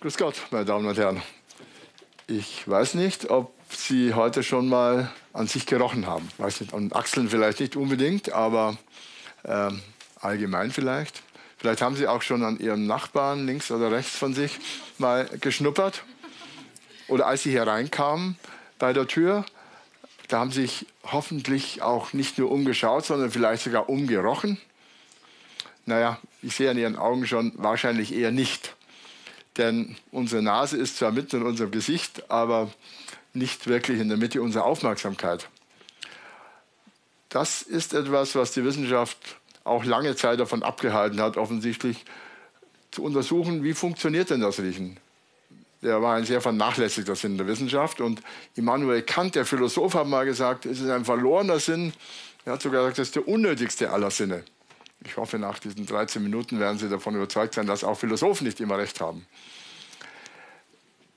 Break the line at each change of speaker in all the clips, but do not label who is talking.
Grüß Gott, meine Damen und Herren. Ich weiß nicht, ob Sie heute schon mal an sich gerochen haben. Weiß nicht, an Achseln vielleicht nicht unbedingt, aber äh, allgemein vielleicht. Vielleicht haben Sie auch schon an Ihrem Nachbarn links oder rechts von sich mal geschnuppert. Oder als Sie hier reinkamen bei der Tür, da haben Sie sich hoffentlich auch nicht nur umgeschaut, sondern vielleicht sogar umgerochen. Naja, ich sehe an Ihren Augen schon wahrscheinlich eher nicht. Denn unsere Nase ist zwar mitten in unserem Gesicht, aber nicht wirklich in der Mitte unserer Aufmerksamkeit. Das ist etwas, was die Wissenschaft auch lange Zeit davon abgehalten hat, offensichtlich zu untersuchen, wie funktioniert denn das Riechen. Der war ein sehr vernachlässigter Sinn der Wissenschaft. Und Immanuel Kant, der Philosoph, hat mal gesagt, es ist ein verlorener Sinn. Er hat sogar gesagt, es ist der unnötigste aller Sinne. Ich hoffe, nach diesen 13 Minuten werden Sie davon überzeugt sein, dass auch Philosophen nicht immer recht haben.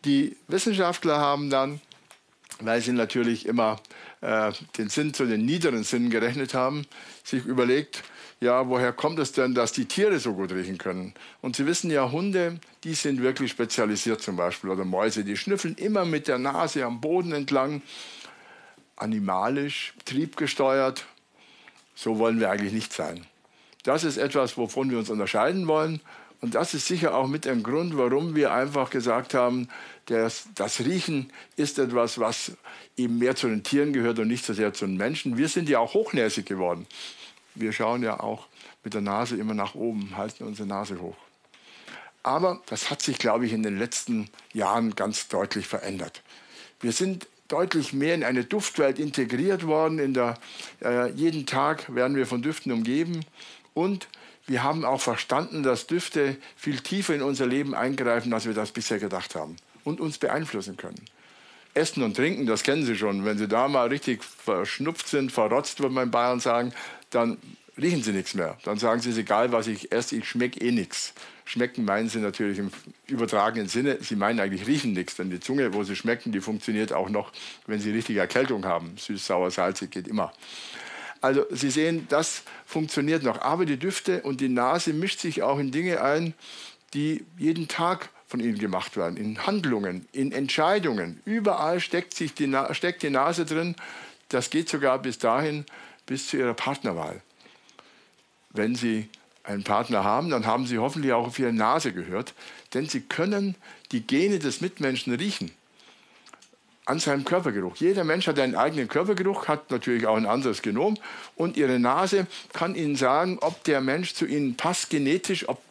Die Wissenschaftler haben dann, weil sie natürlich immer äh, den Sinn zu den niederen Sinnen gerechnet haben, sich überlegt, ja, woher kommt es denn, dass die Tiere so gut riechen können? Und Sie wissen ja, Hunde, die sind wirklich spezialisiert zum Beispiel, oder Mäuse, die schnüffeln immer mit der Nase am Boden entlang, animalisch, triebgesteuert. So wollen wir eigentlich nicht sein. Das ist etwas, wovon wir uns unterscheiden wollen. Und das ist sicher auch mit ein Grund, warum wir einfach gesagt haben, das, das Riechen ist etwas, was eben mehr zu den Tieren gehört und nicht so sehr zu den Menschen. Wir sind ja auch hochnäsig geworden. Wir schauen ja auch mit der Nase immer nach oben, halten unsere Nase hoch. Aber das hat sich, glaube ich, in den letzten Jahren ganz deutlich verändert. Wir sind deutlich mehr in eine Duftwelt integriert worden. In der, äh, jeden Tag werden wir von Düften umgeben. Und wir haben auch verstanden, dass Düfte viel tiefer in unser Leben eingreifen, als wir das bisher gedacht haben und uns beeinflussen können. Essen und Trinken, das kennen Sie schon. Wenn Sie da mal richtig verschnupft sind, verrotzt, würde man in Bayern sagen, dann riechen Sie nichts mehr. Dann sagen Sie, es ist egal, was ich esse, ich schmecke eh nichts. Schmecken meinen Sie natürlich im übertragenen Sinne. Sie meinen eigentlich riechen nichts, denn die Zunge, wo Sie schmecken, die funktioniert auch noch, wenn Sie richtige Erkältung haben. Süß, sauer, salzig geht immer. Also Sie sehen, das funktioniert noch. Aber die Düfte und die Nase mischt sich auch in Dinge ein, die jeden Tag von ihnen gemacht werden, in Handlungen, in Entscheidungen. Überall steckt, sich die, steckt die Nase drin. Das geht sogar bis dahin, bis zu ihrer Partnerwahl. Wenn Sie einen Partner haben, dann haben Sie hoffentlich auch auf Ihre Nase gehört, denn Sie können die Gene des Mitmenschen riechen an seinem Körpergeruch. Jeder Mensch hat einen eigenen Körpergeruch, hat natürlich auch ein anderes Genom und Ihre Nase kann Ihnen sagen, ob der Mensch zu Ihnen passt genetisch, ob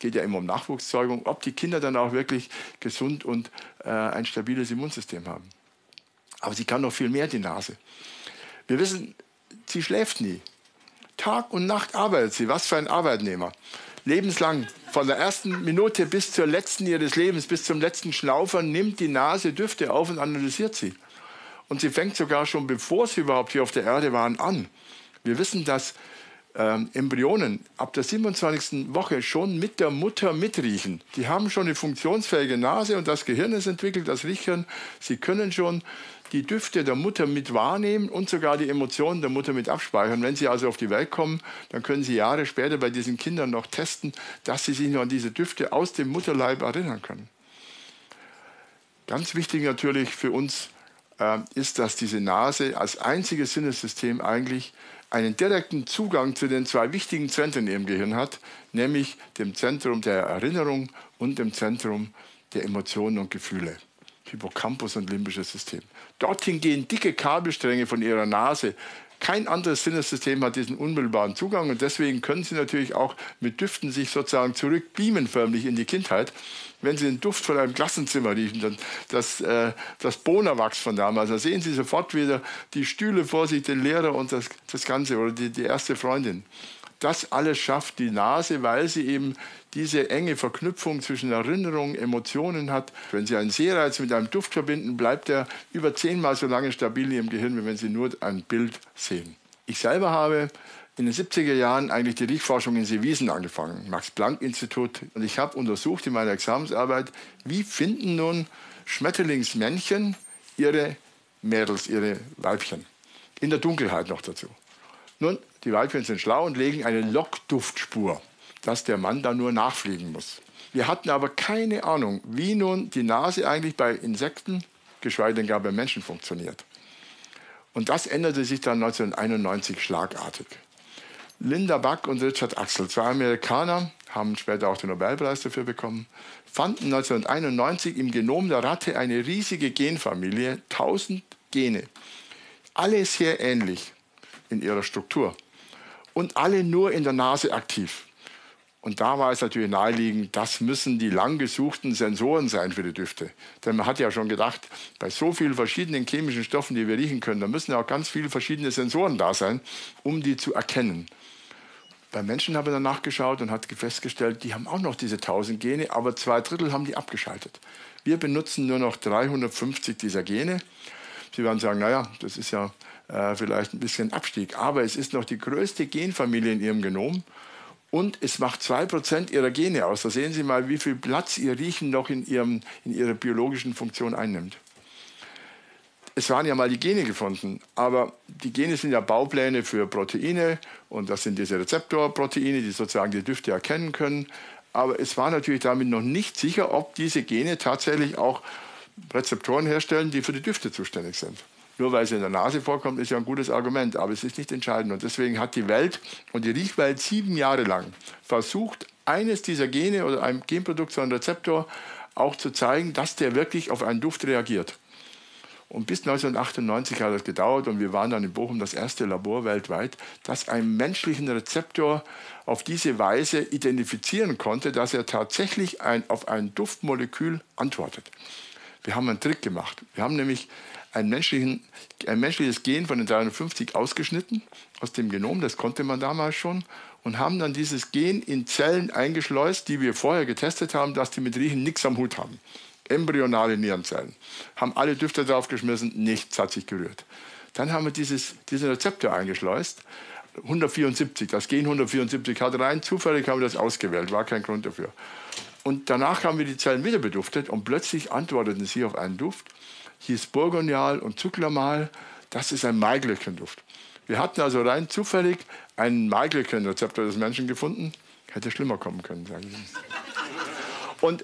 geht ja immer um Nachwuchszeugung, ob die Kinder dann auch wirklich gesund und äh, ein stabiles Immunsystem haben. Aber sie kann noch viel mehr, die Nase. Wir wissen, sie schläft nie. Tag und Nacht arbeitet sie. Was für ein Arbeitnehmer. Lebenslang, von der ersten Minute bis zur letzten ihres Lebens, bis zum letzten Schlaufern, nimmt die Nase Düfte auf und analysiert sie. Und sie fängt sogar schon, bevor sie überhaupt hier auf der Erde waren, an. Wir wissen, dass ähm, Embryonen ab der 27. Woche schon mit der Mutter mitriechen. Die haben schon eine funktionsfähige Nase und das Gehirn ist entwickelt, das Riechen. Sie können schon die Düfte der Mutter mit wahrnehmen und sogar die Emotionen der Mutter mit abspeichern. Wenn sie also auf die Welt kommen, dann können sie Jahre später bei diesen Kindern noch testen, dass sie sich noch an diese Düfte aus dem Mutterleib erinnern können. Ganz wichtig natürlich für uns äh, ist, dass diese Nase als einziges Sinnessystem eigentlich einen direkten Zugang zu den zwei wichtigen Zentren im Gehirn hat, nämlich dem Zentrum der Erinnerung und dem Zentrum der Emotionen und Gefühle. Hippocampus und limbisches System. Dorthin gehen dicke Kabelstränge von ihrer Nase. Kein anderes Sinnessystem hat diesen unmittelbaren Zugang und deswegen können Sie natürlich auch mit Düften sich sozusagen zurückbeamen förmlich in die Kindheit wenn Sie den Duft von einem Klassenzimmer riechen, dann das, äh, das Bohnerwachs von damals, da sehen Sie sofort wieder die Stühle vor sich, den Lehrer und das, das Ganze oder die, die erste Freundin. Das alles schafft die Nase, weil sie eben diese enge Verknüpfung zwischen Erinnerungen, Emotionen hat. Wenn Sie einen Sehreiz mit einem Duft verbinden, bleibt er über zehnmal so lange stabil im Gehirn, wie wenn Sie nur ein Bild sehen. Ich selber habe in den 70er Jahren eigentlich die Riechforschung in Seewiesen angefangen, Max-Planck-Institut. Und ich habe untersucht in meiner Examensarbeit, wie finden nun Schmetterlingsmännchen ihre Mädels, ihre Weibchen. In der Dunkelheit noch dazu. Nun, die Weibchen sind schlau und legen eine Lockduftspur, dass der Mann da nur nachfliegen muss. Wir hatten aber keine Ahnung, wie nun die Nase eigentlich bei Insekten, geschweige denn gar bei Menschen funktioniert. Und das änderte sich dann 1991 schlagartig. Linda Buck und Richard Axel, zwei Amerikaner, haben später auch den Nobelpreis dafür bekommen, fanden 1991 im Genom der Ratte eine riesige Genfamilie, 1000 Gene. Alle sehr ähnlich in ihrer Struktur und alle nur in der Nase aktiv. Und da war es natürlich naheliegend, das müssen die lang gesuchten Sensoren sein für die Düfte. Denn man hat ja schon gedacht, bei so vielen verschiedenen chemischen Stoffen, die wir riechen können, da müssen ja auch ganz viele verschiedene Sensoren da sein, um die zu erkennen. Bei Menschen habe ich dann nachgeschaut und hat festgestellt, die haben auch noch diese 1000 Gene, aber zwei Drittel haben die abgeschaltet. Wir benutzen nur noch 350 dieser Gene. Sie werden sagen, naja, das ist ja äh, vielleicht ein bisschen Abstieg, aber es ist noch die größte Genfamilie in Ihrem Genom und es macht 2% Ihrer Gene aus. Da sehen Sie mal, wie viel Platz Ihr Riechen noch in, ihrem, in Ihrer biologischen Funktion einnimmt. Es waren ja mal die Gene gefunden, aber die Gene sind ja Baupläne für Proteine und das sind diese Rezeptorproteine, die sozusagen die Düfte erkennen können. Aber es war natürlich damit noch nicht sicher, ob diese Gene tatsächlich auch Rezeptoren herstellen, die für die Düfte zuständig sind. Nur weil es in der Nase vorkommt, ist ja ein gutes Argument, aber es ist nicht entscheidend. Und deswegen hat die Welt und die Riechwelt sieben Jahre lang versucht, eines dieser Gene oder ein Genprodukt, so ein Rezeptor, auch zu zeigen, dass der wirklich auf einen Duft reagiert. Und bis 1998 hat es gedauert und wir waren dann in Bochum das erste Labor weltweit, das einen menschlichen Rezeptor auf diese Weise identifizieren konnte, dass er tatsächlich ein, auf ein Duftmolekül antwortet. Wir haben einen Trick gemacht. Wir haben nämlich ein, ein menschliches Gen von den 350 ausgeschnitten aus dem Genom, das konnte man damals schon, und haben dann dieses Gen in Zellen eingeschleust, die wir vorher getestet haben, dass die mit Riechen nichts am Hut haben. Embryonale Nierenzellen. Haben alle Düfte draufgeschmissen, nichts hat sich gerührt. Dann haben wir dieses, diesen Rezeptor eingeschleust. 174, das Gen 174 hat rein zufällig haben wir das ausgewählt, war kein Grund dafür. Und danach haben wir die Zellen wieder beduftet und plötzlich antworteten sie auf einen Duft hieß Burgonial und Zucklamal. Das ist ein Maiglöckchenduft. Wir hatten also rein zufällig einen Maiglöckchen-Rezeptor des Menschen gefunden. Hätte schlimmer kommen können, sagen Sie. Und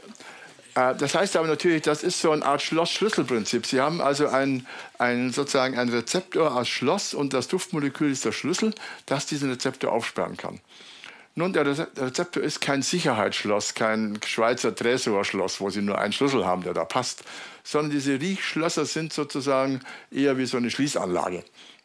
äh, das heißt aber natürlich, das ist so eine Art Schloss-Schlüssel-Prinzip. Sie haben also ein, ein, sozusagen ein Rezeptor als Schloss und das Duftmolekül ist der Schlüssel, das diesen Rezeptor aufsperren kann. Nun, der Rezeptor ist kein Sicherheitsschloss, kein Schweizer Tresorschloss, wo Sie nur einen Schlüssel haben, der da passt, sondern diese Riechschlösser sind sozusagen eher wie so eine Schließanlage.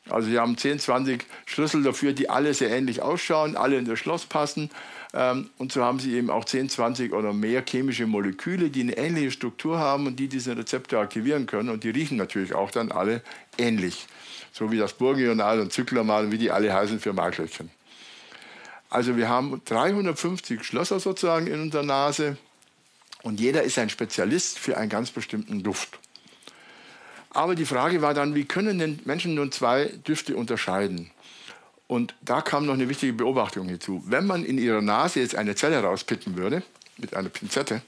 Also Sie haben 10, 20 Schlüssel dafür, die alle sehr ähnlich ausschauen, alle in das Schloss passen. Ähm, und so haben Sie eben auch 10, 20 oder mehr chemische Moleküle, die eine ähnliche Struktur haben und die diesen Rezeptor aktivieren können. Und die riechen natürlich auch dann alle ähnlich. So wie das Burgional und Zyklamal, wie die alle heißen für Marklöckchen. Also wir haben 350 Schlösser sozusagen in unserer Nase und jeder ist ein Spezialist für einen ganz bestimmten Duft. Aber die Frage war dann, wie können denn Menschen nun zwei Düfte unterscheiden? Und da kam noch eine wichtige Beobachtung hinzu. Wenn man in ihrer Nase jetzt eine Zelle rauspicken würde, mit einer Pinzette,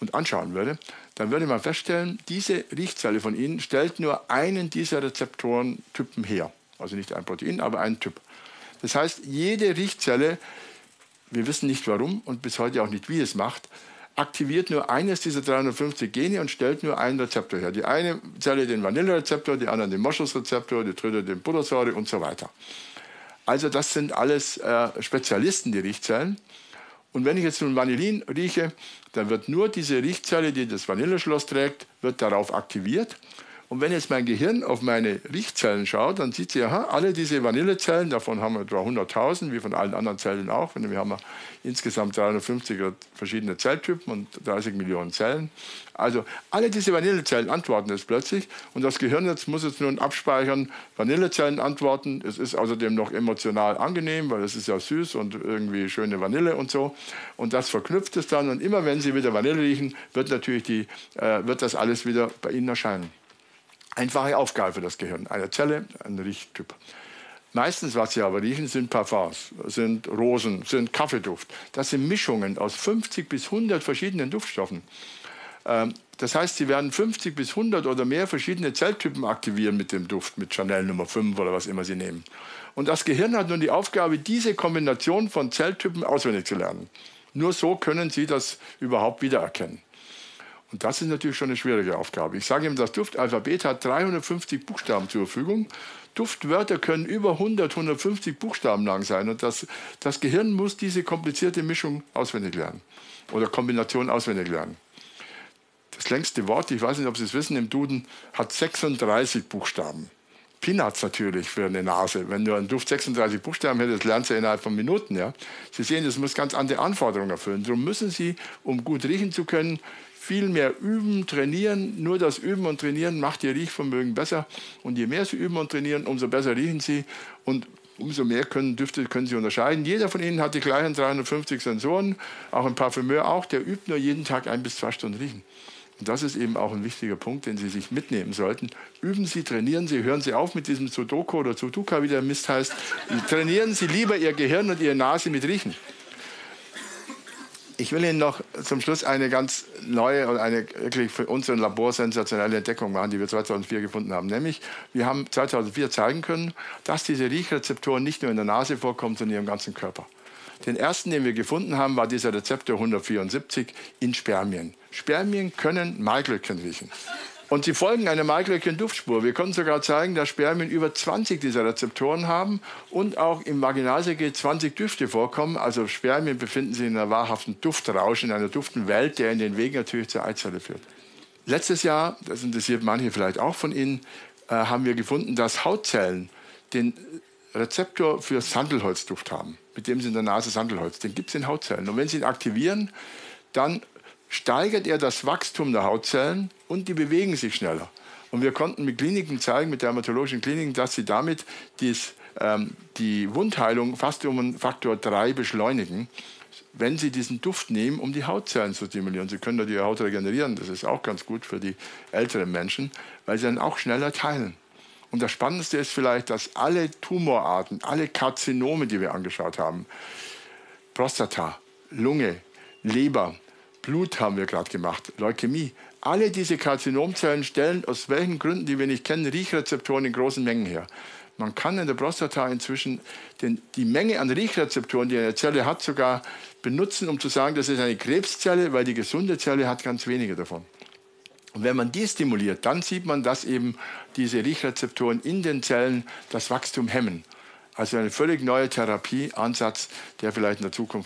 und anschauen würde, dann würde man feststellen, diese Riechzelle von Ihnen stellt nur einen dieser Rezeptorentypen her. Also nicht ein Protein, aber einen Typ. Das heißt, jede Riechzelle, wir wissen nicht warum und bis heute auch nicht, wie es macht, aktiviert nur eines dieser 350 Gene und stellt nur einen Rezeptor her. Die eine Zelle den Vanillerezeptor, die andere den Moschusrezeptor, die dritte den Buttersäure und so weiter. Also das sind alles äh, Spezialisten, die Riechzellen. Und wenn ich jetzt nun Vanillin rieche, dann wird nur diese Riechzelle, die das Vanilleschloss trägt, wird darauf aktiviert. Und wenn jetzt mein Gehirn auf meine Riechzellen schaut, dann sieht sie, aha, alle diese Vanillezellen, davon haben wir etwa 100.000, wie von allen anderen Zellen auch. Wir haben insgesamt 350 verschiedene Zelltypen und 30 Millionen Zellen. Also alle diese Vanillezellen antworten jetzt plötzlich und das Gehirn jetzt muss jetzt nun abspeichern, Vanillezellen antworten. Es ist außerdem noch emotional angenehm, weil es ist ja süß und irgendwie schöne Vanille und so. Und das verknüpft es dann und immer wenn Sie wieder Vanille riechen, wird natürlich die, äh, wird das alles wieder bei Ihnen erscheinen. Einfache Aufgabe für das Gehirn. Eine Zelle, ein Riechtyp. Meistens, was Sie aber riechen, sind Parfums, sind Rosen, sind Kaffeeduft. Das sind Mischungen aus 50 bis 100 verschiedenen Duftstoffen. Ähm, das heißt, Sie werden 50 bis 100 oder mehr verschiedene Zelltypen aktivieren mit dem Duft, mit Chanel Nummer 5 oder was immer Sie nehmen. Und das Gehirn hat nun die Aufgabe, diese Kombination von Zelltypen auswendig zu lernen. Nur so können Sie das überhaupt wiedererkennen. Und das ist natürlich schon eine schwierige Aufgabe. Ich sage Ihnen, das Duftalphabet hat 350 Buchstaben zur Verfügung. Duftwörter können über 100, 150 Buchstaben lang sein. Und das, das Gehirn muss diese komplizierte Mischung auswendig lernen oder Kombination auswendig lernen. Das längste Wort, ich weiß nicht, ob Sie es wissen, im Duden hat 36 Buchstaben. Peanuts natürlich für eine Nase. Wenn du einen Duft 36 Buchstaben hättest, lernst du innerhalb von Minuten. Ja? Sie sehen, das muss ganz andere Anforderungen erfüllen. Darum müssen Sie, um gut riechen zu können, viel mehr üben, trainieren. Nur das Üben und Trainieren macht Ihr Riechvermögen besser. Und je mehr Sie üben und trainieren, umso besser riechen Sie. Und umso mehr können, Düfte können Sie unterscheiden. Jeder von Ihnen hat die gleichen 350 Sensoren, auch ein Parfümeur auch. Der übt nur jeden Tag ein bis zwei Stunden riechen. Und das ist eben auch ein wichtiger Punkt, den Sie sich mitnehmen sollten. Üben Sie, trainieren Sie, hören Sie auf mit diesem Sudoku oder Sudoka, wie der Mist heißt. trainieren Sie lieber Ihr Gehirn und Ihre Nase mit Riechen. Ich will Ihnen noch zum Schluss eine ganz neue und eine wirklich für uns ein Labor sensationelle Entdeckung machen, die wir 2004 gefunden haben. Nämlich, wir haben 2004 zeigen können, dass diese Riechrezeptoren nicht nur in der Nase vorkommen, sondern in Ihrem ganzen Körper. Den ersten, den wir gefunden haben, war dieser Rezeptor 174 in Spermien. Spermien können Maiglöckchen riechen. Und sie folgen einer Maiglöckchen-Duftspur. Wir konnten sogar zeigen, dass Spermien über 20 dieser Rezeptoren haben und auch im Vaginalsegel 20 Düfte vorkommen. Also Spermien befinden sich in einer wahrhaften Duftrausch, in einer Duftenwelt, der in den Wegen natürlich zur Eizelle führt. Letztes Jahr, das interessiert manche vielleicht auch von Ihnen, äh, haben wir gefunden, dass Hautzellen den Rezeptor für Sandelholzduft haben, mit dem Sie in der Nase Sandelholz. Den gibt es in Hautzellen. Und wenn Sie ihn aktivieren, dann steigert er das Wachstum der Hautzellen und die bewegen sich schneller. Und wir konnten mit Kliniken zeigen, mit dermatologischen Kliniken, dass sie damit dies, ähm, die Wundheilung fast um einen Faktor 3 beschleunigen, wenn sie diesen Duft nehmen, um die Hautzellen zu stimulieren. Sie können da die Haut regenerieren, das ist auch ganz gut für die älteren Menschen, weil sie dann auch schneller teilen. Und das Spannendste ist vielleicht, dass alle Tumorarten, alle Karzinome, die wir angeschaut haben, Prostata, Lunge, Leber, Blut haben wir gerade gemacht, Leukämie. Alle diese Karzinomzellen stellen aus welchen Gründen, die wir nicht kennen, Riechrezeptoren in großen Mengen her. Man kann in der Prostata inzwischen den, die Menge an Riechrezeptoren, die eine Zelle hat, sogar benutzen, um zu sagen, das ist eine Krebszelle, weil die gesunde Zelle hat ganz wenige davon. Und wenn man die stimuliert, dann sieht man, dass eben diese Riechrezeptoren in den Zellen das Wachstum hemmen. Also ein völlig neuer Therapieansatz, der vielleicht in der Zukunft